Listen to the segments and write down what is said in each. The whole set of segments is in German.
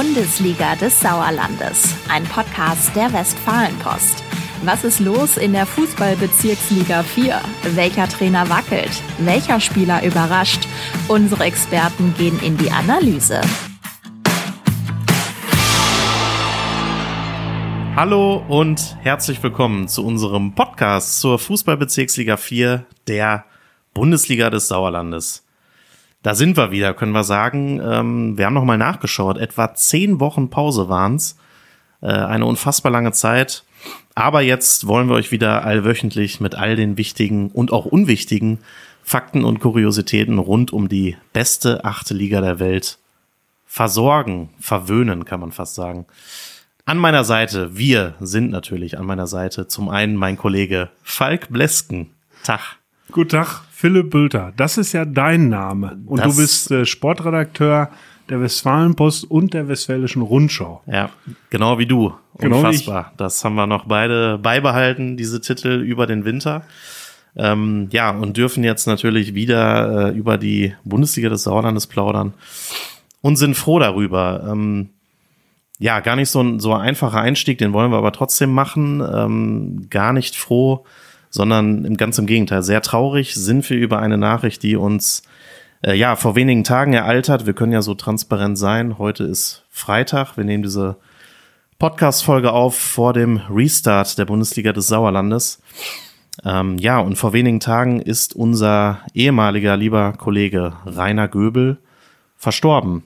Bundesliga des Sauerlandes, ein Podcast der Westfalenpost. Was ist los in der Fußballbezirksliga 4? Welcher Trainer wackelt? Welcher Spieler überrascht? Unsere Experten gehen in die Analyse. Hallo und herzlich willkommen zu unserem Podcast zur Fußballbezirksliga 4 der Bundesliga des Sauerlandes. Da sind wir wieder, können wir sagen. Ähm, wir haben nochmal nachgeschaut. Etwa zehn Wochen Pause waren's. Äh, eine unfassbar lange Zeit. Aber jetzt wollen wir euch wieder allwöchentlich mit all den wichtigen und auch unwichtigen Fakten und Kuriositäten rund um die beste achte Liga der Welt versorgen, verwöhnen, kann man fast sagen. An meiner Seite, wir sind natürlich an meiner Seite, zum einen mein Kollege Falk Blesken. Tag. Guten Tag, Philipp Bülter. Das ist ja dein Name. Und Das- du bist äh, Sportredakteur der Westfalenpost und der Westfälischen Rundschau. Ja, genau wie du. Genau Unfassbar. Das haben wir noch beide beibehalten, diese Titel über den Winter. Ähm, ja, und dürfen jetzt natürlich wieder äh, über die Bundesliga des Sauerlandes plaudern und sind froh darüber. Ähm, ja, gar nicht so ein, so ein einfacher Einstieg, den wollen wir aber trotzdem machen. Ähm, gar nicht froh, sondern im ganz im Gegenteil. Sehr traurig sind wir über eine Nachricht, die uns äh, ja vor wenigen Tagen ereilt. Wir können ja so transparent sein. Heute ist Freitag. Wir nehmen diese Podcast-Folge auf vor dem Restart der Bundesliga des Sauerlandes. Ähm, ja, und vor wenigen Tagen ist unser ehemaliger lieber Kollege Rainer Göbel verstorben.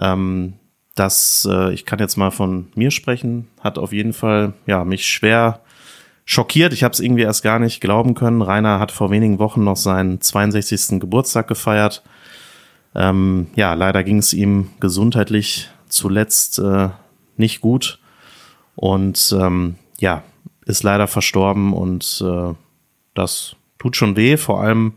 Ähm, das, äh, ich kann jetzt mal von mir sprechen, hat auf jeden Fall ja mich schwer schockiert. Ich habe es irgendwie erst gar nicht glauben können. Rainer hat vor wenigen Wochen noch seinen 62. Geburtstag gefeiert. Ähm, ja, leider ging es ihm gesundheitlich zuletzt äh, nicht gut und ähm, ja, ist leider verstorben und äh, das tut schon weh, vor allem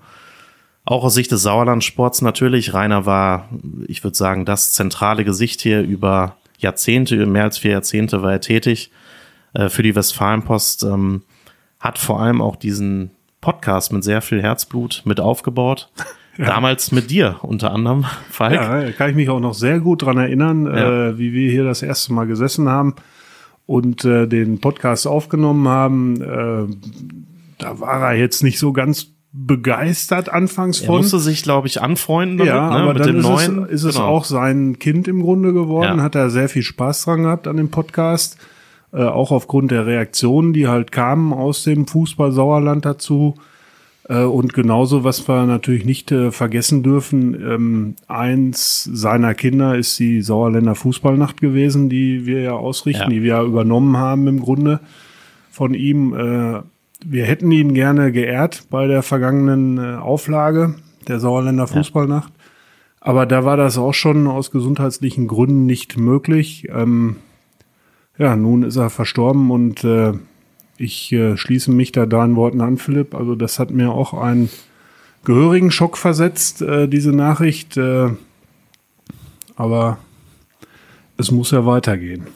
auch aus Sicht des Sauerlandsports natürlich. Rainer war, ich würde sagen, das zentrale Gesicht hier über Jahrzehnte, mehr als vier Jahrzehnte war er tätig äh, für die Westfalenpost, ähm, hat vor allem auch diesen Podcast mit sehr viel Herzblut mit aufgebaut. Damals mit dir unter anderem, Falk. Ja, da kann ich mich auch noch sehr gut dran erinnern, Ja. äh, wie wir hier das erste Mal gesessen haben und äh, den Podcast aufgenommen haben. Äh, da war er jetzt nicht so ganz begeistert anfangs Er von. musste sich, glaube ich, anfreunden damit, ja, ne, aber mit dann dem ist, neuen. es, ist es Genau. auch sein Kind im Grunde geworden, Ja. hat er sehr viel Spaß dran gehabt an dem Podcast, äh, auch aufgrund der Reaktionen, die halt kamen aus dem Fußball Sauerland dazu. Äh, und genauso, was wir natürlich nicht äh, vergessen dürfen, ähm, eins seiner Kinder ist die Sauerländer Fußballnacht gewesen, die wir ja ausrichten, Ja. die wir ja übernommen haben im Grunde von ihm. Äh, wir hätten ihn gerne geehrt bei der vergangenen äh, Auflage der Sauerländer Fußballnacht. Aber da war das auch schon aus gesundheitlichen Gründen nicht möglich. Ähm, ja, nun ist er verstorben und äh, ich äh, schließe mich da deinen Worten an, Philipp. Also das hat mir auch einen gehörigen Schock versetzt, äh, diese Nachricht. Äh, aber es muss ja weitergehen.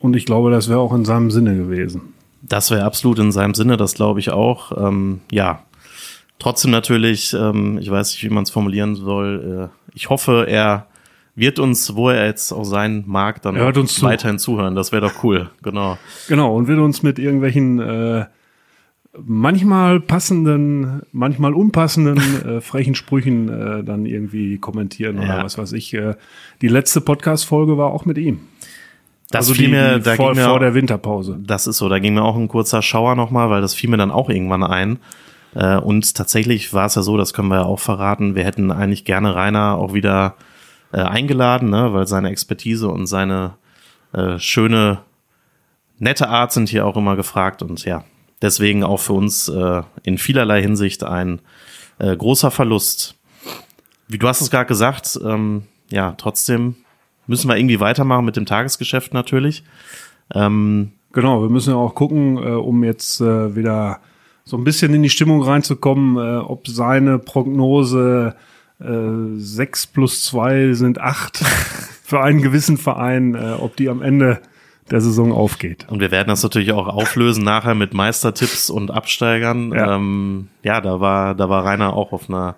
Und ich glaube, das wäre auch in seinem Sinne gewesen. Das wäre absolut in seinem Sinne, das glaube ich auch. Ähm, ja, trotzdem natürlich, ähm, ich weiß nicht, wie man es formulieren soll. Äh, ich hoffe, er wird uns, wo er jetzt auch sein mag, dann Er hört uns zu. weiterhin zuhören. Das wäre doch cool, genau. Genau, und wird uns mit irgendwelchen äh, manchmal passenden, manchmal unpassenden, äh, frechen Sprüchen äh, dann irgendwie kommentieren oder Ja. was weiß ich. Äh, die letzte Podcast-Folge war auch mit ihm. Das also die, mir, da vor, ging mir vor der Winterpause. Das ist so, da ging mir auch ein kurzer Schauer nochmal, weil das fiel mir dann auch irgendwann ein. Äh, und tatsächlich war es ja so, das können wir ja auch verraten, wir hätten eigentlich gerne Rainer auch wieder äh, eingeladen, ne, weil seine Expertise und seine äh, schöne, nette Art sind hier auch immer gefragt und ja, deswegen auch für uns äh, in vielerlei Hinsicht ein äh, großer Verlust. Wie du hast es gerade gesagt, ähm, ja, trotzdem müssen wir irgendwie weitermachen mit dem Tagesgeschäft natürlich. Ähm, Genau, wir müssen ja auch gucken, äh, um jetzt äh, wieder so ein bisschen in die Stimmung reinzukommen, äh, ob seine Prognose äh, 6 plus 2 sind 8 für einen gewissen Verein, äh, ob die am Ende der Saison aufgeht. Und wir werden das natürlich auch auflösen nachher mit Meistertipps und Absteigern. Ja, ähm, ja da war, da war Rainer auch auf einer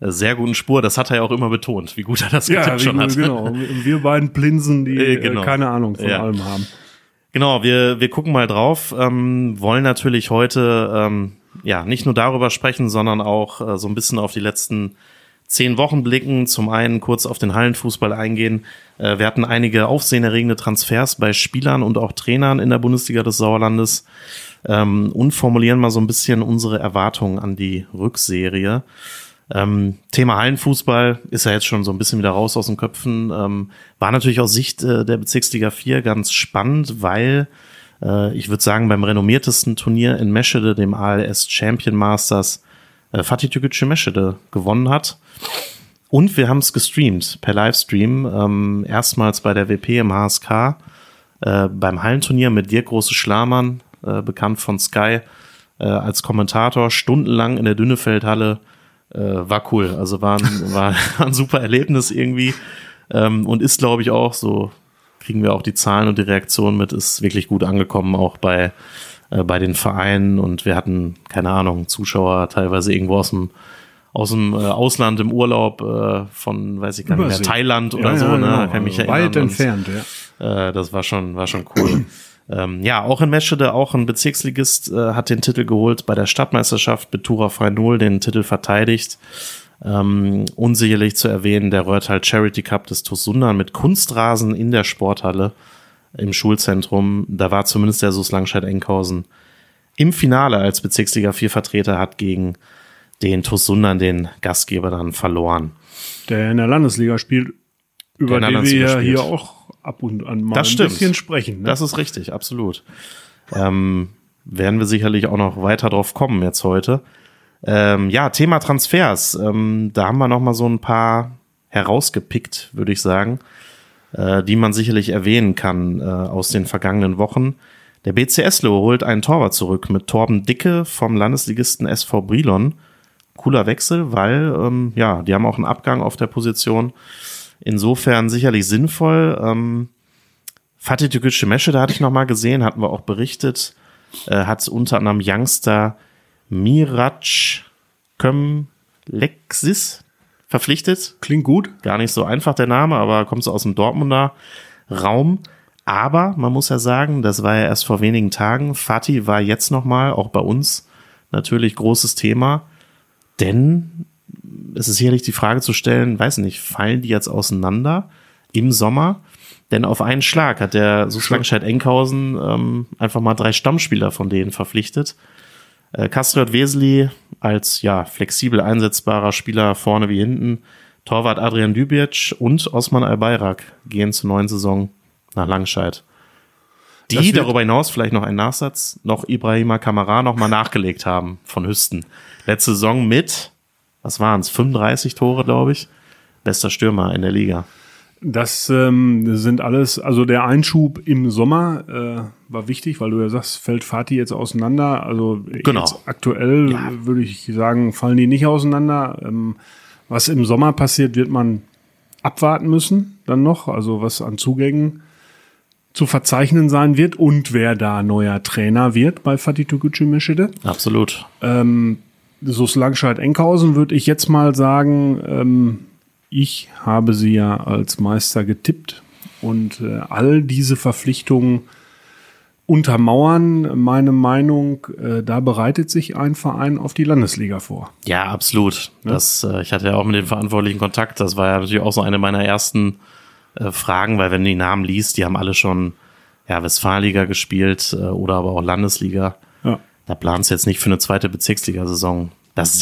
sehr guten Spur. Das hat er ja auch immer betont, wie gut er das Ja, getippt schon hat. genau. Und wir beiden Plinsen, die Äh, genau. äh, keine Ahnung von Ja. allem haben. Genau, wir, wir gucken mal drauf, ähm, wollen natürlich heute ähm, ja nicht nur darüber sprechen, sondern auch äh, so ein bisschen auf die letzten zehn Wochen blicken. Zum einen kurz auf den Hallenfußball eingehen. Äh, wir hatten einige aufsehenerregende Transfers bei Spielern und auch Trainern in der Bundesliga des Sauerlandes ähm, und formulieren mal so ein bisschen unsere Erwartungen an die Rückserie. Ähm, Thema Hallenfußball ist ja jetzt schon so ein bisschen wieder raus aus den Köpfen. Ähm, war natürlich aus Sicht äh, der Bezirksliga 4 ganz spannend, weil äh, ich würde sagen, beim renommiertesten Turnier in Meschede, dem ALS Champion Masters, äh, Fatih Tükücü Meschede gewonnen hat. Und wir haben es gestreamt per Livestream. Ähm, erstmals bei der WP im HSK, äh, beim Hallenturnier mit Dirk Große Schlamann, äh, bekannt von Sky, äh, als Kommentator, stundenlang in der Dünnefeldhalle. Äh, war cool. Also war ein, war ein super Erlebnis irgendwie. Ähm, und ist, glaube ich, auch so, kriegen wir auch die Zahlen und die Reaktionen mit, ist wirklich gut angekommen, auch bei, bei den Vereinen. Und wir hatten, keine Ahnung, Zuschauer teilweise irgendwo aus dem aus dem äh, Ausland im Urlaub äh, von, weiß ich gar nicht mehr. Thailand oder Ja, so, ja, ne? genau. Kann mich Also. Weit entfernt, ja. Äh, das war schon, war schon cool. ähm, ja, auch in Meschede, auch ein Bezirksligist äh, hat den Titel geholt bei der Stadtmeisterschaft mit Tura Freinol den Titel verteidigt. Ähm, unsicherlich zu erwähnen, der Röhrtal Charity Cup des TuS Sundern mit Kunstrasen in der Sporthalle im Schulzentrum. Da war zumindest der SUS Langscheid-Enkhausen im Finale als Bezirksliga 4 Vertreter hat gegen den TuS Sundern, den Gastgeber, dann verloren. Der in der Landesliga spielt, über Der den wir ja hier auch ab und an mal Das ein stimmt. bisschen sprechen. Ne? Das ist richtig, absolut. Ähm, werden wir sicherlich auch noch weiter drauf kommen jetzt heute. Ähm, ja, Thema Transfers. Ähm, da haben wir noch mal so ein paar herausgepickt, würde ich sagen, äh, die man sicherlich erwähnen kann äh, aus den vergangenen Wochen. Der BC Eslo holt einen Torwart zurück mit Torben Dicke vom Landesligisten SV Brilon. Cooler Wechsel, weil ähm, ja, die haben auch einen Abgang auf der Position. Insofern sicherlich sinnvoll. Ähm, Fatih Tükücü Mesche, da hatte ich noch mal gesehen, hatten wir auch berichtet, äh, hat unter anderem Youngster Mirac Kömlexis verpflichtet. Klingt gut. Gar nicht so einfach der Name, aber kommt so aus dem Dortmunder Raum. Aber man muss ja sagen, das war ja erst vor wenigen Tagen. Fatih war jetzt noch mal, auch bei uns, natürlich großes Thema. Denn es ist sicherlich die Frage zu stellen, weiß nicht, fallen die jetzt auseinander im Sommer? Denn auf einen Schlag hat der SuS Langscheid-Enkhausen ähm, einfach mal drei Stammspieler von denen verpflichtet. Äh, Kastriot Weseli als ja flexibel einsetzbarer Spieler vorne wie hinten. Torwart Adrian Dübic und Osman Albayrak gehen zur neuen Saison nach Langscheid. Die darüber hinaus, vielleicht noch ein Nachsatz, noch Ibrahima Kamara noch mal nachgelegt haben von Hüsten. Letzte Saison mit, was waren es, 35 Tore, glaube ich. Bester Stürmer in der Liga. Das ähm, sind alles, also der Einschub im Sommer äh, war wichtig, weil du ja sagst, fällt Fatih jetzt auseinander. Also Genau. aktuell Ja. würde ich sagen, fallen die nicht auseinander. Ähm, was im Sommer passiert, wird man abwarten müssen dann noch, also was an Zugängen zu verzeichnen sein wird und wer da neuer Trainer wird bei Fatih Tükücü Meschede. Absolut. Ähm, SuS Langscheid-Enkhausen würde ich jetzt mal sagen, ähm, ich habe sie ja als Meister getippt und äh, all diese Verpflichtungen untermauern meine Meinung, äh, da bereitet sich ein Verein auf die Landesliga vor. Ja, absolut. Das, äh, ich hatte ja auch mit den Verantwortlichen Kontakt. Das war ja natürlich auch so eine meiner ersten äh, Fragen, weil wenn du die Namen liest, die haben alle schon ja, Westfalenliga gespielt äh, oder aber auch Landesliga. Ja. Da planst du jetzt nicht für eine zweite Bezirksligasaison. Das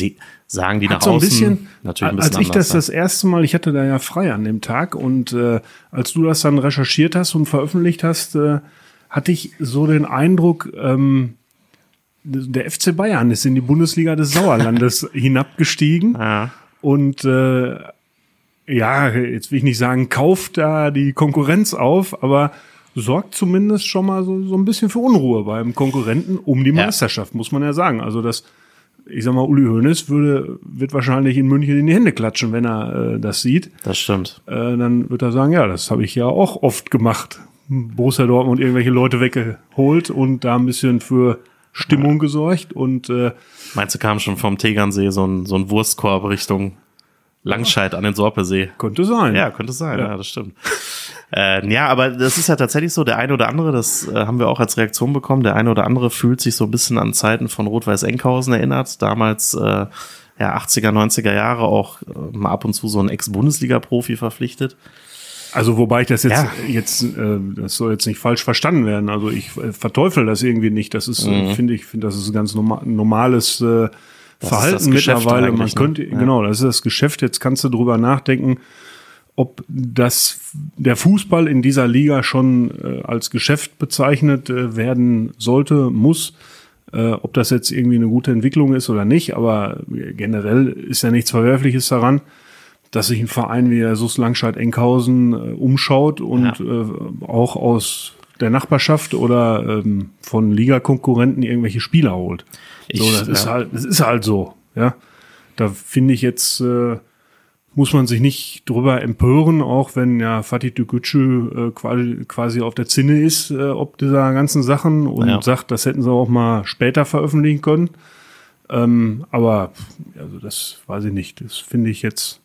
sagen die nach Hat so ein außen bisschen, natürlich ein als bisschen ich das anders, das erste Mal, ich hatte da ja frei an dem Tag und äh, als du das dann recherchiert hast und veröffentlicht hast, äh, hatte ich so den Eindruck, ähm, der FC Bayern ist in die Bundesliga des Sauerlandes hinabgestiegen ja. und äh, ja, jetzt will ich nicht sagen, kauft da die Konkurrenz auf, aber sorgt zumindest schon mal so, so ein bisschen für Unruhe beim Konkurrenten um die Ja. Meisterschaft, muss man ja sagen. Also das, ich sag mal, Uli Hoeneß würde, wird wahrscheinlich in München in die Hände klatschen, wenn er äh, das sieht. Das stimmt. Äh, dann wird er sagen, ja, das habe ich ja auch oft gemacht. Borussia Dortmund irgendwelche Leute weggeholt und da ein bisschen für Stimmung gesorgt und äh, Meinst du, kam schon vom Tegernsee so ein, so ein Wurstkorb Richtung Langscheid an den Sorpesee. Könnte sein. Ja, könnte sein, ja, ja das stimmt. äh, ja, aber das ist ja tatsächlich so, der eine oder andere, das äh, haben wir auch als Reaktion bekommen, der eine oder andere fühlt sich so ein bisschen an Zeiten von Rot-Weiß-Enkhausen erinnert. Damals, äh, ja, 80er, 90er Jahre auch äh, mal ab und zu so ein Ex-Bundesliga-Profi verpflichtet. Also wobei ich das jetzt ja. jetzt äh, das soll jetzt nicht falsch verstanden werden. Also ich äh, verteufel das irgendwie nicht. Das ist mhm. finde ich finde das ist ein ganz normal, normales äh, Verhalten mittlerweile. Man könnte ne? genau, das ist das Geschäft. Jetzt kannst du drüber nachdenken, ob das der Fußball in dieser Liga schon äh, als Geschäft bezeichnet äh, werden sollte, muss. Äh, ob das jetzt irgendwie eine gute Entwicklung ist oder nicht, aber generell ist ja nichts Verwerfliches daran dass sich ein Verein wie der SUS Langscheid-Enkhausen äh, umschaut und ja. äh, auch aus der Nachbarschaft oder ähm, von Ligakonkurrenten irgendwelche Spieler holt. Ich, so, das ja. ist halt, das ist halt so, ja. Da finde ich jetzt, äh, muss man sich nicht drüber empören, auch wenn ja Fatih Tükücü äh, quasi, quasi auf der Zinne ist, äh, ob dieser ganzen Sachen und ja. sagt, das hätten sie auch mal später veröffentlichen können. Ähm, aber also das weiß ich nicht. Das finde ich jetzt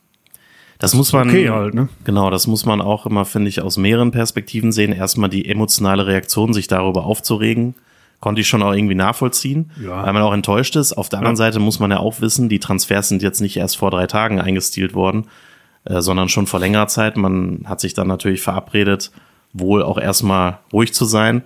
das muss man, okay halt, ne? genau, das muss man auch immer, finde ich, aus mehreren Perspektiven sehen. Erstmal die emotionale Reaktion, sich darüber aufzuregen, konnte ich schon auch irgendwie nachvollziehen, ja. weil man auch enttäuscht ist. Auf der anderen ja. Seite muss man ja auch wissen, die Transfers sind jetzt nicht erst vor drei Tagen eingestielt worden, äh, sondern schon vor längerer Zeit. Man hat sich dann natürlich verabredet, wohl auch erstmal ruhig zu sein.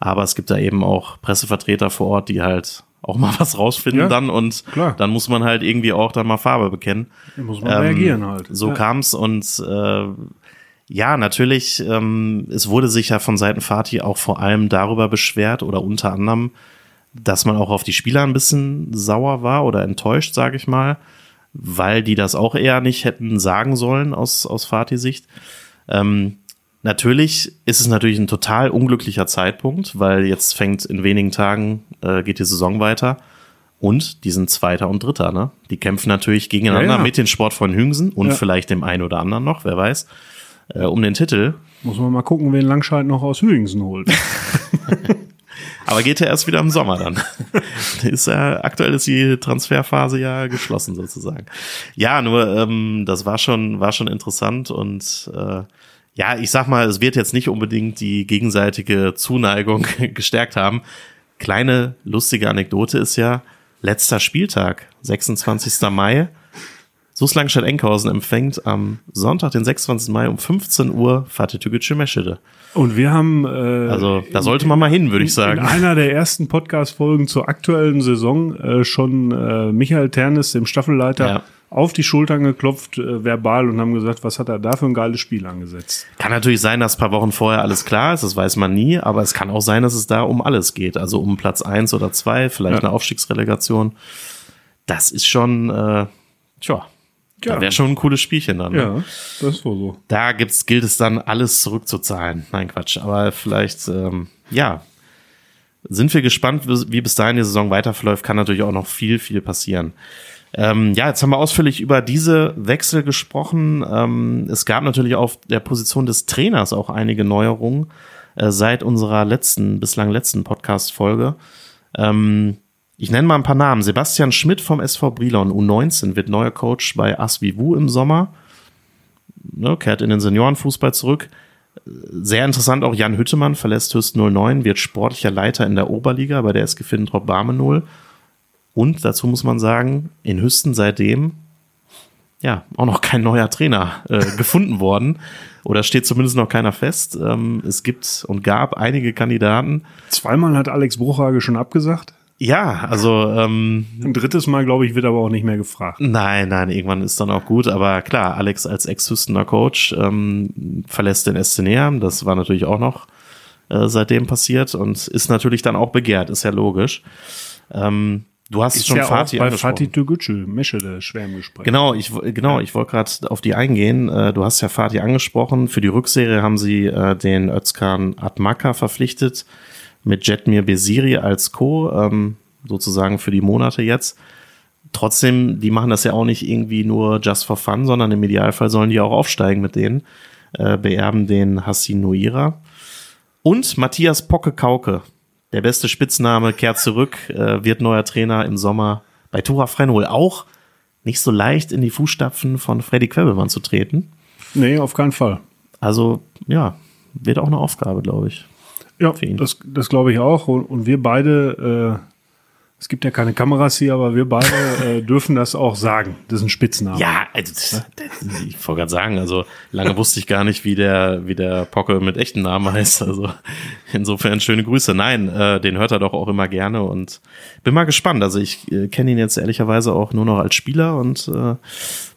Aber es gibt da eben auch Pressevertreter vor Ort, die halt auch mal was rausfinden ja, dann und klar. dann muss man halt irgendwie auch dann mal Farbe bekennen. Da muss man ähm, reagieren halt. So ja. kam's und äh, ja, natürlich, ähm, es wurde sich ja von Seiten Fatih auch vor allem darüber beschwert oder unter anderem, dass man auch auf die Spieler ein bisschen sauer war oder enttäuscht, sage ich mal, weil die das auch eher nicht hätten sagen sollen aus, aus Fatih-Sicht. Ähm, Natürlich ist es natürlich ein total unglücklicher Zeitpunkt, weil jetzt fängt in wenigen Tagen, äh, geht die Saison weiter. Und die sind Zweiter und Dritter, ne? Die kämpfen natürlich gegeneinander ja, ja. mit den Sport von Hüngsen und ja. vielleicht dem einen oder anderen noch, wer weiß, äh, um den Titel. Muss man mal gucken, wen Langscheid noch aus Hüngsen holt. Aber geht ja erst wieder im Sommer dann. ist ja, aktuell ist die Transferphase ja geschlossen sozusagen. Ja, nur ähm, das war schon, war schon interessant und äh, ja, ich sag mal, es wird jetzt nicht unbedingt die gegenseitige Zuneigung gestärkt haben. Kleine lustige Anekdote ist ja, letzter Spieltag, 26. Mai. SuS Langstadt-Enkhausen empfängt am Sonntag, den 26. Mai um 15 Uhr Fatih Tügücü Meschede. Und wir haben. Äh, also da sollte man mal hin, würde ich sagen. In einer der ersten Podcast-Folgen zur aktuellen Saison äh, schon äh, Michael Ternes, dem Staffelleiter, ja auf die Schultern geklopft, äh, verbal, und haben gesagt, was hat er da für ein geiles Spiel angesetzt. Kann natürlich sein, dass paar Wochen vorher alles klar ist, das weiß man nie, aber es kann auch sein, dass es da um alles geht, also um Platz eins oder zwei, vielleicht ja. eine Aufstiegsrelegation. Das ist schon, äh, tja, ja. wäre schon ein cooles Spielchen dann. Ne? Ja, das ist wohl so. Da gibt's, gilt es dann, alles zurückzuzahlen. Nein, Quatsch. Aber vielleicht, ähm, ja, sind wir gespannt, wie bis dahin die Saison weiterverläuft. Kann natürlich auch noch viel, viel passieren. Ähm, ja, jetzt haben wir ausführlich über diese Wechsel gesprochen. Ähm, es gab natürlich auf der Position des Trainers auch einige Neuerungen äh, seit unserer letzten, bislang letzten Podcast-Folge. Ähm, ich nenne mal ein paar Namen. Sebastian Schmidt vom SV Brilon, U19, wird neuer Coach bei Asvivu im Sommer. Ne, kehrt in den Seniorenfußball zurück. Sehr interessant auch Jan Hüttemann verlässt Hüst 09, wird sportlicher Leiter in der Oberliga bei der SG Findrop Barme 0 und dazu muss man sagen, in Hüsten seitdem ja auch noch kein neuer Trainer äh, gefunden worden. Oder steht zumindest noch keiner fest. Ähm, es gibt und gab einige Kandidaten. Zweimal hat Alex Bruchhage schon abgesagt. Ja, also ähm, ein drittes Mal, glaube ich, wird aber auch nicht mehr gefragt. Nein, nein, irgendwann ist dann auch gut. Aber klar, Alex als Ex-Hüstener Coach ähm, verlässt den SC Neheim. Das war natürlich auch noch äh, seitdem passiert und ist natürlich dann auch begehrt, ist ja logisch. Ähm, Du hast ist schon ja Fatih bei Fatih Tügücü, Mischede, schwer im Gespräch. Genau, ich, genau, ich wollte gerade auf die eingehen. Äh, du hast ja Fatih angesprochen. Für die Rückserie haben sie äh, den Özkan Atmaka verpflichtet mit Jetmir Besiri als Co., ähm, sozusagen für die Monate jetzt. Trotzdem, die machen das ja auch nicht irgendwie nur just for fun, sondern im Idealfall sollen die auch aufsteigen mit denen, äh, beerben den Hassin Nuira. Und Matthias Pocke-Kauke, der beste Spitzname kehrt zurück, äh, wird neuer Trainer im Sommer bei Tura Frenhol. Auch nicht so leicht in die Fußstapfen von Freddy Quebbelmann zu treten. Nee, auf keinen Fall. Also, ja, wird auch eine Aufgabe, glaube ich. Ja, das, das glaube ich auch. Und, und wir beide, äh, es gibt ja keine Kameras hier, aber wir beide äh, dürfen das auch sagen. Das ist ein Spitzname. Ja, also, das, das, ich wollte gerade sagen, also lange wusste ich gar nicht, wie der, wie der Pocke mit echten Namen heißt. Also insofern schöne Grüße. Nein, äh, den hört er doch auch immer gerne und bin mal gespannt. Also ich äh, kenne ihn jetzt ehrlicherweise auch nur noch als Spieler und äh,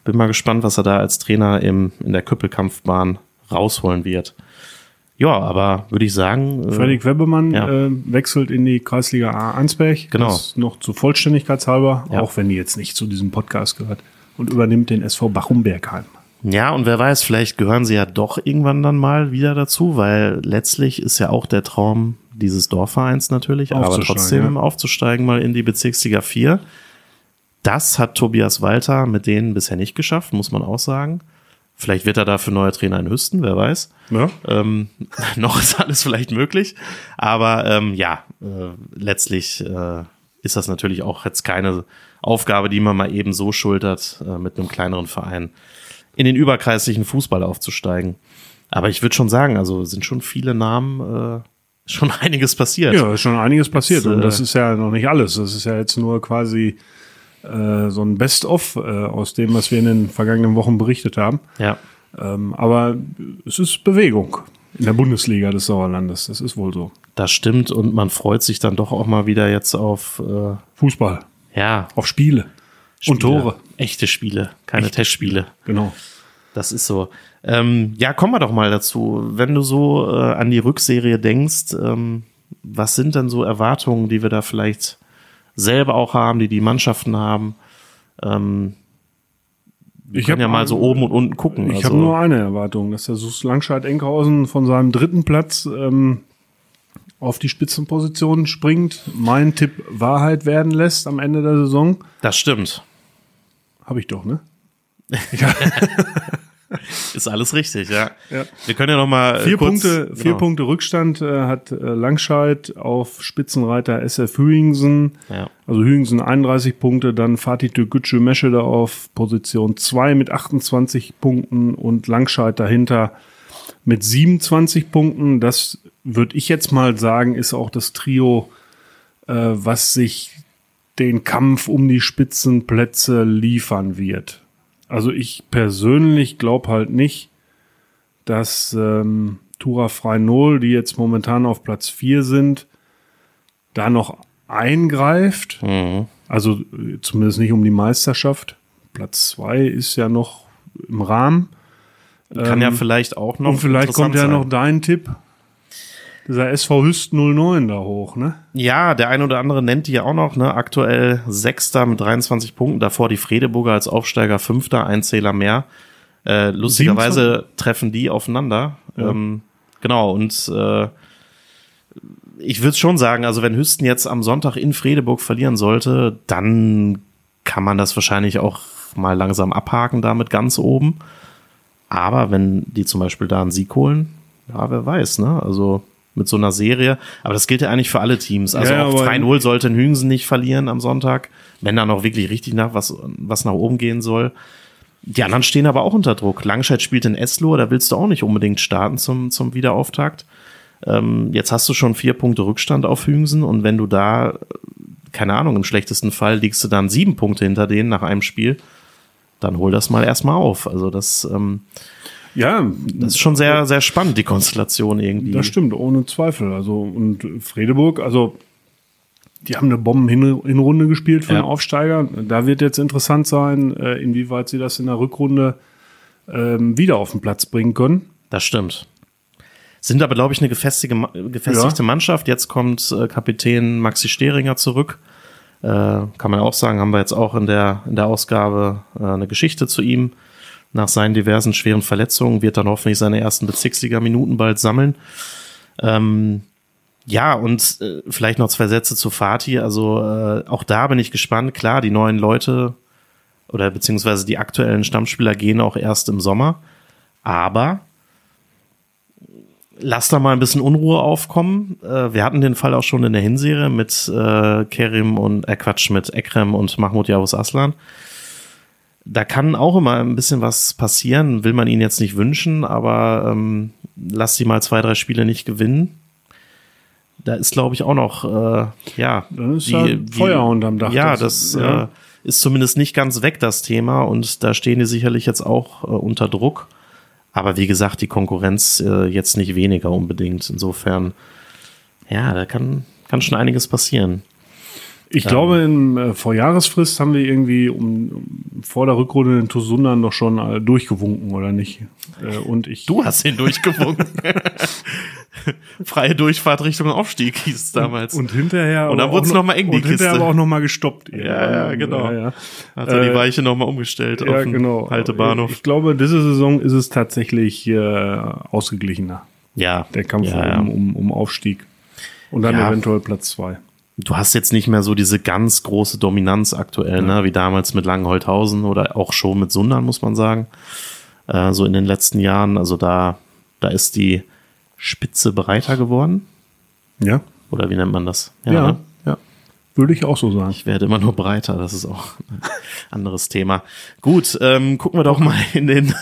bin mal gespannt, was er da als Trainer im, in der Küppelkampfbahn rausholen wird. Ja, aber würde ich sagen. äh, Fredrik Webbemann Ja. äh, wechselt in die Kreisliga A Ansberg. Genau. Das noch zu Vollständigkeitshalber, Ja. auch wenn die jetzt nicht zu diesem Podcast gehört. Und übernimmt den SV Bachum-Bergheim. Ja, und wer weiß, vielleicht gehören sie ja doch irgendwann dann mal wieder dazu, weil letztlich ist ja auch der Traum dieses Dorfvereins natürlich, aber trotzdem ja. aufzusteigen mal in die Bezirksliga 4. Das hat Tobias Walter mit denen bisher nicht geschafft, muss man auch sagen. Vielleicht wird er dafür neuer Trainer in Hüsten, wer weiß. Ja. Ähm, noch ist alles vielleicht möglich. Aber ähm, ja, äh, letztlich äh, ist das natürlich auch jetzt keine Aufgabe, die man mal eben so schultert, äh, mit einem kleineren Verein in den überkreislichen Fußball aufzusteigen. Aber ich würde schon sagen, also sind schon viele Namen, äh, schon einiges passiert. Ja, ist schon einiges passiert. Das, und äh, das ist ja noch nicht alles. Das ist ja jetzt nur quasi äh, so ein Best-of äh, aus dem, was wir in den vergangenen Wochen berichtet haben. Ja. Ähm, aber es ist Bewegung in der Bundesliga des Sauerlandes. Das ist wohl so. Das stimmt und man freut sich dann doch auch mal wieder jetzt auf, äh, Fußball, ja, auf Spiele, und Spiele. Tore. Echte Spiele, keine Testspiele. Genau. Das ist so. Ähm, ja, kommen wir doch mal dazu. Wenn du so äh, an die Rückserie denkst, ähm, was sind denn so Erwartungen, die wir da vielleicht selber auch haben, die die Mannschaften haben? Ähm, wir Ich hab ja mal so oben und unten gucken. Ich also, habe nur eine Erwartung, dass der SuS Langscheid-Enkhausen von seinem dritten Platz ähm, auf die Spitzenposition springt, mein Tipp Wahrheit werden lässt am Ende der Saison. das stimmt. Habe ich doch, ne? Ist alles richtig, ja. Ja. Wir können ja noch mal Vier, kurz, Punkte, vier genau. Punkte Rückstand äh, hat äh, Langscheid auf Spitzenreiter SF Hüingsen. Ja. Also Hüingsen 31 Punkte, dann Fatih Türkgücü Meschede auf Position 2 mit 28 Punkten und Langscheid dahinter mit 27 Punkten. Das würde ich jetzt mal sagen, ist auch das Trio, äh, was sich den Kampf um die Spitzenplätze liefern wird. Also ich persönlich glaube halt nicht, dass ähm, Tura Freinol, die jetzt momentan auf Platz 4 sind, da noch eingreift. Mhm. Also äh, zumindest nicht um die Meisterschaft. Platz 2 ist ja noch im Rahmen. Kann ja vielleicht auch noch. Und vielleicht kommt ja interessant noch sein. dein Tipp. Dieser SV Hüst 09 da hoch, ne? Ja, der ein oder andere nennt die ja auch noch, ne? Aktuell Sechster mit 23 Punkten, davor die Fredeburger als Aufsteiger Fünfter, ein Zähler mehr. Äh, lustigerweise treffen die aufeinander. Ähm, genau, und äh, ich würde schon sagen, also wenn Hüsten jetzt am Sonntag in Fredeburg verlieren sollte, dann kann man das wahrscheinlich auch mal langsam abhaken damit ganz oben. Aber wenn die zum Beispiel da einen Sieg holen, ja, wer weiß, ne? Also mit so einer Serie. Aber das gilt ja eigentlich für alle Teams. Also Ja, auch aber- 3-0 sollte Hüngsen nicht verlieren am Sonntag, wenn da noch wirklich richtig nach was, was nach oben gehen soll. Die anderen stehen aber auch unter Druck. Langscheid spielt in Eslohe, da willst du auch nicht unbedingt starten zum, zum Wiederauftakt. Ähm, jetzt hast du schon vier Punkte Rückstand auf Hüngsen und wenn du da, keine Ahnung, im schlechtesten Fall liegst du dann sieben Punkte hinter denen nach einem Spiel, dann hol das mal erstmal auf. Also das, ähm, Ja, das ist schon sehr, sehr spannend, die Konstellation irgendwie. Das stimmt, ohne Zweifel. Also, und Fredeburg, also, die haben eine Bomben-Hinrunde gespielt für Ja. den Aufsteiger. Da wird jetzt interessant sein, äh, inwieweit sie das in der Rückrunde ähm, wieder auf den Platz bringen können. Das stimmt. Sind aber, glaube ich, eine gefestigte. Mannschaft. Jetzt kommt äh, Kapitän Maxi Steringer zurück. Äh, kann man auch sagen, haben wir jetzt auch in der, in der Ausgabe eine Geschichte zu ihm. Nach seinen diversen schweren Verletzungen wird dann hoffentlich seine ersten Bezirksliga-Minuten bald sammeln. Ähm, ja, und äh, vielleicht noch zwei Sätze zu Fatih. Also äh, auch da bin ich gespannt. Klar, die neuen Leute oder beziehungsweise die aktuellen Stammspieler gehen auch erst im Sommer. Aber lass da mal ein bisschen Unruhe aufkommen. Äh, wir hatten den Fall auch schon in der Hinserie mit äh, Kerim und äh, Quatsch, mit Ekrem und Mahmoud Yavuz Aslan. Da kann auch immer ein bisschen was passieren, will man ihnen jetzt nicht wünschen, aber ähm, lass sie mal zwei, drei Spiele nicht gewinnen. Da ist, glaube ich, auch noch, äh, ja, Dann ist da Feuer unterm Dach. Ja, Das- das, ja. Äh, ist zumindest nicht ganz weg, das Thema, und da stehen die sicherlich jetzt auch äh, unter Druck. Aber wie gesagt, die Konkurrenz äh, jetzt nicht weniger unbedingt. Insofern, ja, da kann, kann schon einiges passieren. Ich glaube, in äh, vor Jahresfrist haben wir irgendwie um, um, vor der Rückrunde den Tosundan doch schon äh, durchgewunken, oder nicht? Äh, und ich. Du hast ihn durchgewunken. Freie Durchfahrt Richtung Aufstieg hieß es damals. Und hinterher. Und dann aber wurd's auch noch mal eng, die Und hinterher Kiste. aber auch noch mal gestoppt. Ja, ja, genau. Ja, ja. Hat er die Äh, Weiche nochmal umgestellt ja auf den genau. Haltebahnhof. Ich glaube, diese Saison ist es tatsächlich äh, ausgeglichener. Ja. Der Kampf ja. Um, um, um Aufstieg. Und dann Ja. eventuell Platz zwei. Du hast jetzt nicht mehr so diese ganz große Dominanz aktuell, ne? wie damals mit Langenholthausen oder auch schon mit Sundern, muss man sagen. Äh, so in den letzten Jahren. Also da, da ist die Spitze breiter geworden. Ja? Oder wie nennt man das? Ja. ne? ja. Würde ich auch so sagen. Ich werde immer nur breiter, das ist auch ein anderes Thema. Gut, ähm, gucken wir doch mal in den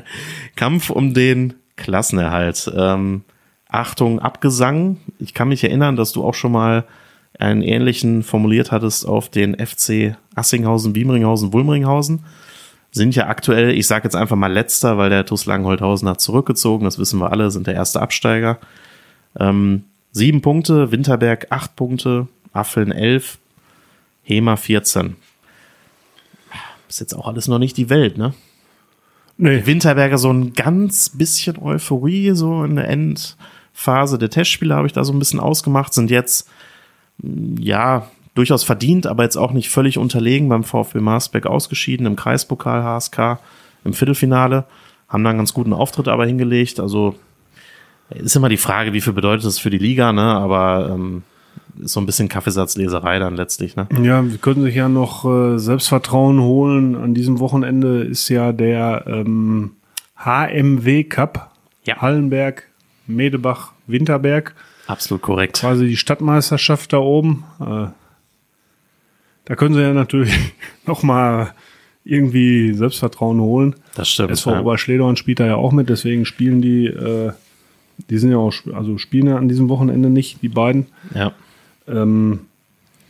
Kampf um den Klassenerhalt. Ähm, Achtung, Abgesang. Ich kann mich erinnern, dass du auch schon mal einen ähnlichen formuliert hattest auf den FC Assinghausen, Biemringhausen, Wulmringhausen. Sind ja aktuell, ich sage jetzt einfach mal letzter, weil der TuS Langenholthausen hat zurückgezogen, das wissen wir alle, sind der erste Absteiger. Ähm, sieben Punkte, Winterberg acht Punkte, Affeln elf, Hema 14. Ist jetzt auch alles noch nicht die Welt, ne? Nee. Winterberger so ein ganz bisschen Euphorie, so in der Endphase der Testspiele habe ich da so ein bisschen ausgemacht, sind jetzt, ja, durchaus verdient, aber jetzt auch nicht völlig unterlegen beim VfB Marsberg ausgeschieden, im Kreispokal HSK im Viertelfinale, haben da einen ganz guten Auftritt aber hingelegt, also ist immer die Frage, wie viel bedeutet das für die Liga, ne, aber ähm, ist so ein bisschen Kaffeesatzleserei dann letztlich, ne? Ja, wir können sich ja noch äh, Selbstvertrauen holen. An diesem Wochenende ist ja der ähm, HMW Cup. Ja. Hallenberg, Medebach, Winterberg. Absolut korrekt. Quasi die Stadtmeisterschaft da oben. Äh, da können sie ja natürlich noch mal irgendwie Selbstvertrauen holen. Das stimmt. SV ja. Oberschledorn spielt da ja auch mit, deswegen spielen die, äh, die sind ja auch, also spielen ja an diesem Wochenende nicht, die beiden. ja. Ähm,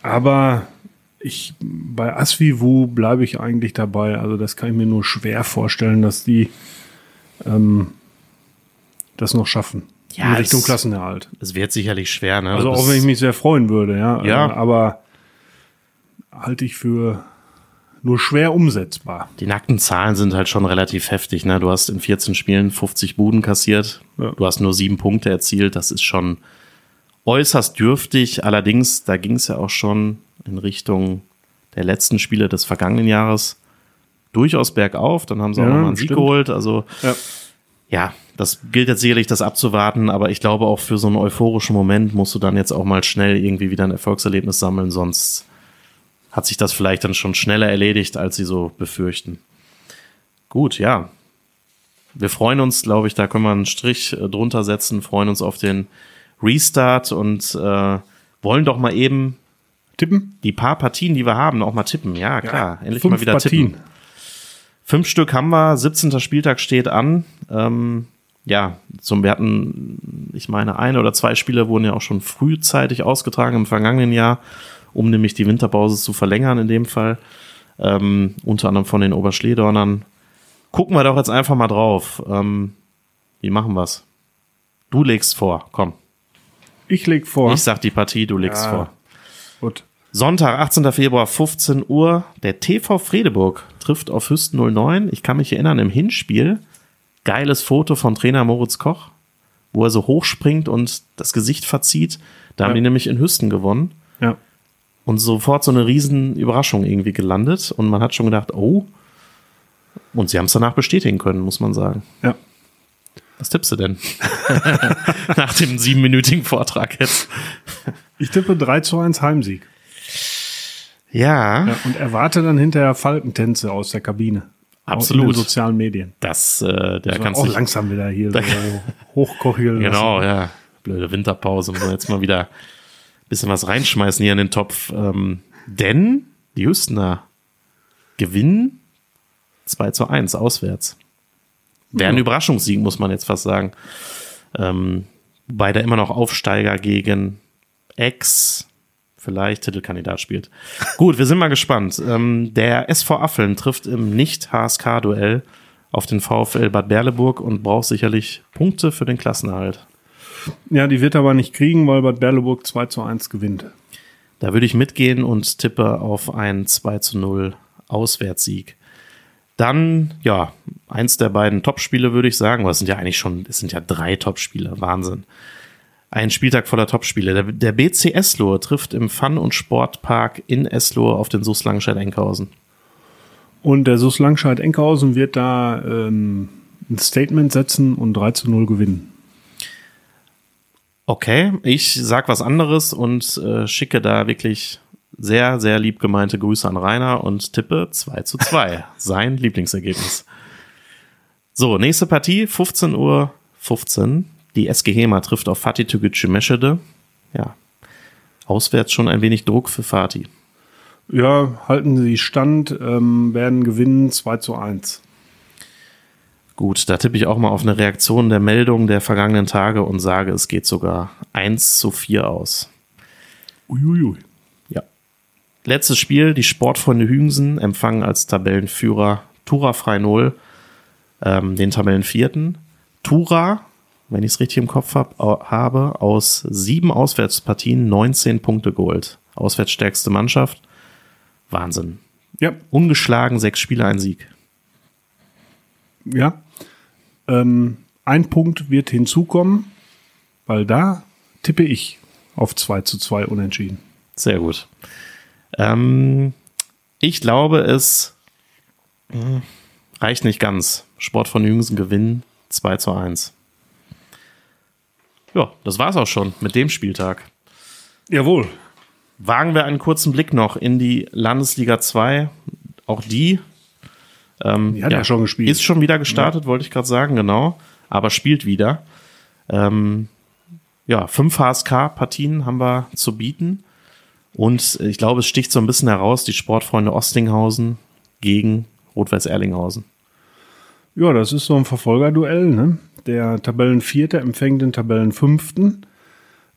aber ich, bei Asvivu bleibe ich eigentlich dabei. Also das kann ich mir nur schwer vorstellen, dass die ähm, das noch schaffen. Ja, in Richtung es- Klassenerhalt. Es wird sicherlich schwer, ne? Also auch wenn ich mich sehr freuen würde, ja. Ja. Äh, Aber halte ich für nur schwer umsetzbar. Die nackten Zahlen sind halt schon relativ heftig. Ne? Du hast in 14 Spielen 50 Buden kassiert. Ja. Du hast nur sieben Punkte erzielt. Das ist schon äußerst dürftig. Allerdings, da ging es ja auch schon in Richtung der letzten Spiele des vergangenen Jahres durchaus bergauf. Dann haben sie auch Ja, nochmal einen Sieg stimmt. geholt. Also Ja. Ja, das gilt jetzt sicherlich, das abzuwarten. Aber ich glaube, auch für so einen euphorischen Moment musst du dann jetzt auch mal schnell irgendwie wieder ein Erfolgserlebnis sammeln. Sonst hat sich das vielleicht dann schon schneller erledigt, als sie so befürchten. Gut, ja. Wir freuen uns, glaube ich, da können wir einen Strich äh, drunter setzen, freuen uns auf den Restart und äh, wollen doch mal eben Tippen? die paar Partien, die wir haben, auch mal tippen. Ja, klar, endlich Fünf mal wieder Partien. tippen. Fünf Stück haben wir, 17. Spieltag steht an. Ähm, ja, zum, wir hatten, ich meine, ein oder zwei Spiele wurden ja auch schon frühzeitig ausgetragen im vergangenen Jahr, um nämlich die Winterpause zu verlängern in dem Fall. Ähm, unter anderem von den Oberschledornern. Gucken wir doch jetzt einfach mal drauf. Ähm, wie machen wir's? Du legst vor, komm. Ich leg vor. Ich sag die Partie, du legst Ja. vor. Gut. Sonntag, 18. Februar, 15 Uhr. Der TV Fredeburg trifft auf Hüsten 09. Ich kann mich erinnern, im Hinspiel, geiles Foto von Trainer Moritz Koch, wo er so hochspringt und das Gesicht verzieht. Da haben Ja. die nämlich in Hüsten gewonnen Ja. und sofort so eine riesen Überraschung irgendwie gelandet. Und man hat schon gedacht, oh. Und sie haben es danach bestätigen können, muss man sagen. Ja. Was tippst du denn? Nach dem siebenminütigen Vortrag jetzt. Ich tippe 3 zu 1 Heimsieg. Ja, Ja, und erwarte dann hinterher Falkentänze aus der Kabine. Absolut. In den sozialen Medien. das, äh, der Das auch sich langsam wieder hier so hochkochieren lassen. Genau, ja. Blöde Winterpause. Wir jetzt mal wieder ein bisschen was reinschmeißen hier in den Topf. Ähm, denn die Hüstener gewinnen 2 zu 1 auswärts. Wäre ein Ja. Überraschungssieg, muss man jetzt fast sagen. Ähm, wobei immer noch Aufsteiger gegen Ex, vielleicht Titelkandidat spielt. Gut, wir sind mal gespannt. Ähm, der SV Affeln trifft im Nicht-HSK-Duell auf den VfL Bad Berleburg und braucht sicherlich Punkte für den Klassenerhalt. Ja, die wird er aber nicht kriegen, weil Bad Berleburg 2 zu 1 gewinnt. Da würde ich mitgehen und tippe auf einen 2 zu 0 Auswärtssieg. Dann, ja, eins der beiden Topspiele würde ich sagen, es sind ja eigentlich schon, es sind ja drei Topspiele, Wahnsinn. Ein Spieltag voller Topspiele. Der, der BC Eslohe trifft im Fun- und Sportpark in Eslohe auf den SUS Langenscheid-Enkhausen. Und der SUS Langscheid-Enkhausen wird da ähm, ein Statement setzen und 3 zu 0 gewinnen. Okay, ich sag was anderes und äh, schicke da wirklich sehr, sehr lieb gemeinte Grüße an Rainer und tippe 2 zu 2. Sein Lieblingsergebnis. So, nächste Partie, 15 Uhr 15. Die SG Hema trifft auf Fatih Tügücü Meschede. Ja, auswärts schon ein wenig Druck für Fatih. Ja, halten sie Stand, ähm, werden gewinnen 2 zu 1. Gut, da tippe ich auch mal auf eine Reaktion der Meldung der vergangenen Tage und sage, es geht sogar 1 zu 4 aus. Uiuiui. Ja. Letztes Spiel, die Sportfreunde Hügensen empfangen als Tabellenführer Tura Frei Null ähm, den Tabellenvierten. Tura, wenn ich es richtig im Kopf hab, habe, aus sieben Auswärtspartien 19 Punkte geholt. Auswärtsstärkste Mannschaft. Wahnsinn. Ja, Ungeschlagen, sechs Spiele, ein Sieg. ja. Ähm, ein Punkt wird hinzukommen, weil da tippe ich auf 2 zu 2 unentschieden. Sehr gut. Ähm, ich glaube, es hm, reicht nicht ganz. Sport von Jüngsen gewinnen 2 zu 1. Ja, das war's auch schon mit dem Spieltag. Jawohl. Wagen wir einen kurzen Blick noch in die Landesliga 2. Auch die ähm, Die hat ja schon gespielt. Ist schon wieder gestartet, wollte ich gerade sagen, genau. Aber spielt wieder. Ähm, ja, fünf HSK-Partien haben wir zu bieten. Und ich glaube, es sticht so ein bisschen heraus, die Sportfreunde Ostinghausen gegen Rot-Weiß Erlinghausen. Ja, das ist so ein Verfolgerduell. Ne? Der Tabellenvierte empfängt den Tabellenfünften.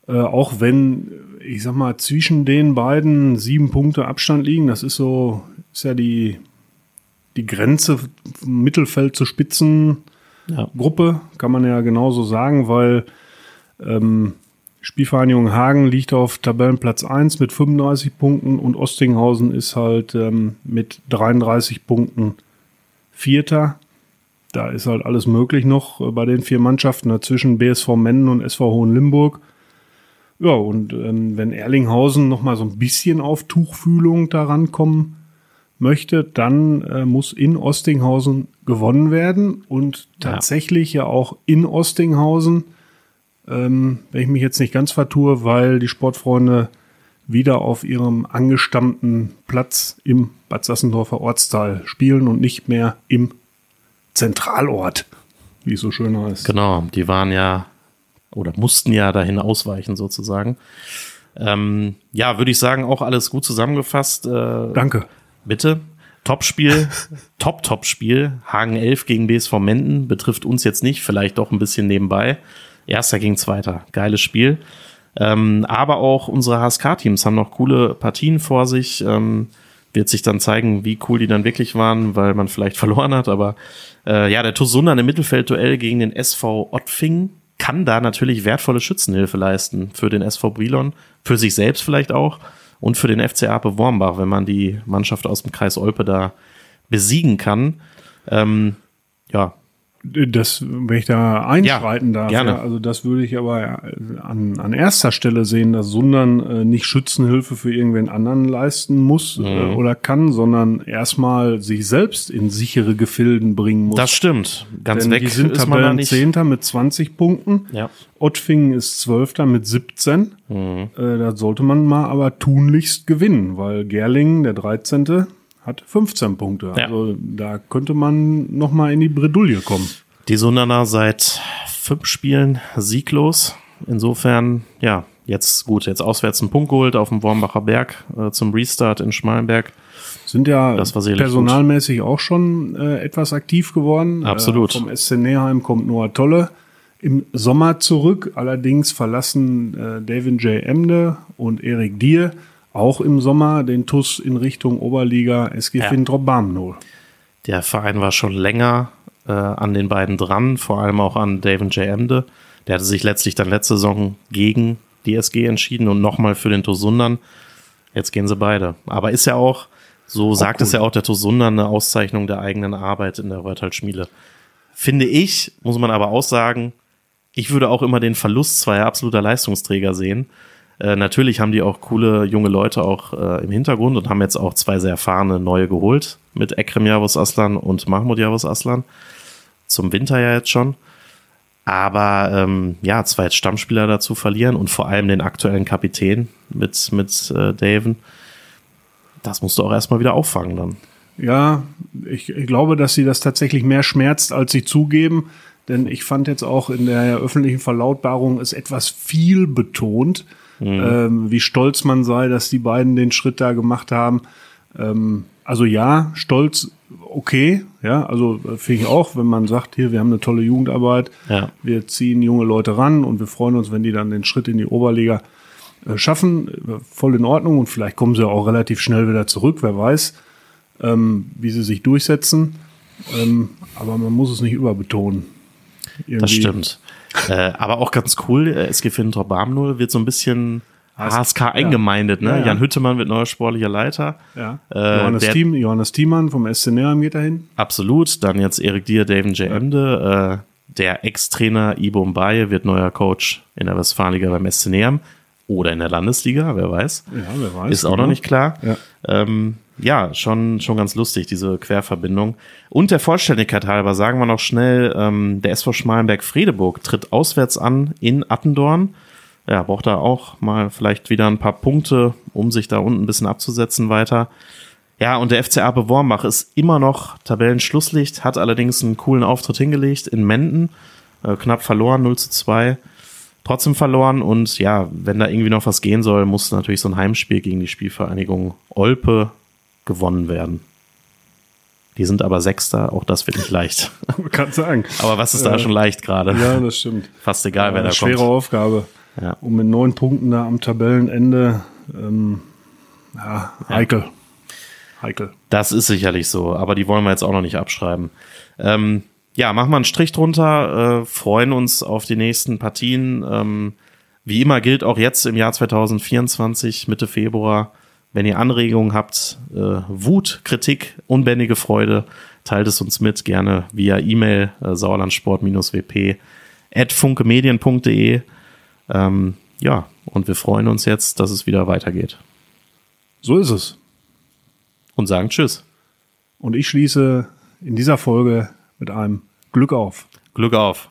Äh, auch wenn, ich sag mal, zwischen den beiden sieben Punkte Abstand liegen, das ist so, ist ja die, die Grenze vom Mittelfeld zur Spitzengruppe, Ja. kann man ja genauso sagen, weil ähm, Spielvereinigung Hagen liegt auf Tabellenplatz 1 mit 35 Punkten und Ostinghausen ist halt ähm, mit 33 Punkten Vierter. Da ist halt alles möglich noch äh, bei den vier Mannschaften dazwischen BSV Mennen und SV Hohenlimburg. Ja, und ähm, wenn Erlinghausen noch mal so ein bisschen auf Tuchfühlung daran kommen möchte, dann äh, muss in Ostinghausen gewonnen werden und Ja. tatsächlich ja auch in Ostinghausen, ähm, wenn ich mich jetzt nicht ganz vertue, weil die Sportfreunde wieder auf ihrem angestammten Platz im Bad Sassendorfer Ortsteil spielen und nicht mehr im Zentralort, wie es so schön heißt. Genau, die waren ja oder mussten ja dahin ausweichen sozusagen. Ähm, ja, würde ich sagen, auch alles gut zusammengefasst. Äh, Danke. Bitte. Topspiel, Top-Top-Spiel. Hagen 11 gegen BSV Menden betrifft uns jetzt nicht, vielleicht doch ein bisschen nebenbei. Erster gegen Zweiter. Geiles Spiel. Ähm, aber auch unsere HSK-Teams haben noch coole Partien vor sich. Ähm, wird sich dann zeigen, wie cool die dann wirklich waren, weil man vielleicht verloren hat. Aber äh, ja, der TuS Sundern im Mittelfeldduell gegen den SV Ottfing kann da natürlich wertvolle Schützenhilfe leisten für den SV Brilon, für sich selbst vielleicht auch und für den FC Ape Wormbach, wenn man die Mannschaft aus dem Kreis Olpe da besiegen kann. Ähm, ja, Das, wenn ich da einschreiten Ja, darf, gerne. ja, also das würde ich aber äh, an, an erster Stelle sehen, dass Sundern äh, nicht Schützenhilfe für irgendwen anderen leisten muss Mhm. äh, oder kann, sondern erstmal sich selbst in sichere Gefilden bringen muss. das stimmt. Ganz Denn weg die sind ist man da nicht. Tabellenzehnter mit 20 Punkten. Ja. Ottfingen ist Zwölfter mit 17. Mhm. Äh, da sollte man mal aber tunlichst gewinnen, weil Gerlingen, der 13., hat 15 Punkte. Ja. Also da könnte man noch mal in die Bredouille kommen. Die Sundaner seit fünf Spielen sieglos. Insofern, ja, jetzt gut, jetzt auswärts einen Punkt geholt auf dem Wormbacher Berg äh, zum Restart in Schmalenberg. sind ja Das war sicherlich personalmäßig auch schon äh, etwas aktiv geworden. Absolut. Äh, vom SC Neheim kommt Noah Tolle im Sommer zurück. Allerdings verlassen äh, David J. Emde und Erik Dier auch im Sommer den TUS in Richtung Oberliga SG Ja. Fintrop Barmnol. Der Verein war schon länger äh, an den beiden dran, vor allem auch an David J. Emde. Der hatte sich letztlich dann letzte Saison gegen die SG entschieden und nochmal für den Tosundern. Jetzt gehen sie beide. Aber ist ja auch, so sagt es ja auch der Tosundern, eine Auszeichnung der eigenen Arbeit in der Reuthal Schmiede. Finde ich, muss man aber auch sagen, ich würde auch immer den Verlust zweier absoluter Leistungsträger sehen. Äh, natürlich haben die auch coole junge Leute auch äh, im Hintergrund und haben jetzt auch zwei sehr erfahrene neue geholt mit Ekrem Yavuz Aslan und Mahmoud Yavuz Aslan. Zum Winter ja jetzt schon. Aber ähm, ja, zwei Stammspieler dazu verlieren und vor allem den aktuellen Kapitän mit, mit äh, Daven. Das musst du auch erstmal wieder auffangen dann. Ja, ich, ich glaube, dass sie das tatsächlich mehr schmerzt, als sie zugeben. Denn ich fand jetzt auch in der öffentlichen Verlautbarung ist etwas viel betont, ähm, wie stolz man sei, dass die beiden den Schritt da gemacht haben. Ähm, also ja, stolz, okay, ja, also äh, finde ich auch, wenn man sagt, hier, wir haben eine tolle Jugendarbeit, Ja. wir ziehen junge Leute ran und wir freuen uns, wenn die dann den Schritt in die Oberliga äh, schaffen, äh, voll in Ordnung und vielleicht kommen sie auch relativ schnell wieder zurück, wer weiß, ähm, wie sie sich durchsetzen. Ähm, aber man muss es nicht überbetonen. Das Irgendwie. stimmt. Äh, aber auch ganz cool, äh, SG Fintrop Barmnull wird so ein bisschen HSK eingemeindet. Ne? Ja, ja. Jan Hüttemann wird neuer sportlicher Leiter. Ja. Äh, Johannes, Thiem, Johannes Thiemann vom SC Neheim geht dahin. Absolut. Dann jetzt Erik Dier, David J. Emde. Äh, der Ex-Trainer Ibo Mbaye wird neuer Coach in der Westfalenliga beim SC Neheim oder in der Landesliga, wer weiß. Ja, wer weiß. Ist auch genau. noch nicht klar. Ja. Ähm, ja, schon, schon ganz lustig, diese Querverbindung. Und der Vollständigkeit halber sagen wir noch schnell, ähm, der SV Schmalenberg-Fredeburg tritt auswärts an in Attendorn. Ja, braucht da auch mal vielleicht wieder ein paar Punkte, um sich da unten ein bisschen abzusetzen weiter. Ja, und der FCA Bewormbach ist immer noch Tabellenschlusslicht, hat allerdings einen coolen Auftritt hingelegt in Menden, äh, knapp verloren, 0 zu 2 trotzdem verloren und ja, wenn da irgendwie noch was gehen soll, muss natürlich so ein Heimspiel gegen die Spielvereinigung Olpe gewonnen werden. Die sind aber Sechster, auch das wird nicht leicht. Kann sagen. Aber was ist da schon leicht gerade? Ja, das stimmt. Fast egal, wer Eine da schwere kommt. Aufgabe. Ja. Und mit neun Punkten da am Tabellenende, ähm, ja, heikel. Heikel. Das ist sicherlich so, aber die wollen wir jetzt auch noch nicht abschreiben. Ähm, ja, machen wir einen Strich drunter, äh, freuen uns auf die nächsten Partien. Ähm, wie immer gilt auch jetzt im Jahr 2024, Mitte Februar, wenn ihr Anregungen habt, äh, Wut, Kritik, unbändige Freude, teilt es uns mit, gerne via E-Mail äh, sauerlandsport-wp at funkemedien.de. Ähm, ja, und wir freuen uns jetzt, dass es wieder weitergeht. So ist es. Und sagen Tschüss. Und ich schließe in dieser Folge mit einem Glück auf. Glück auf.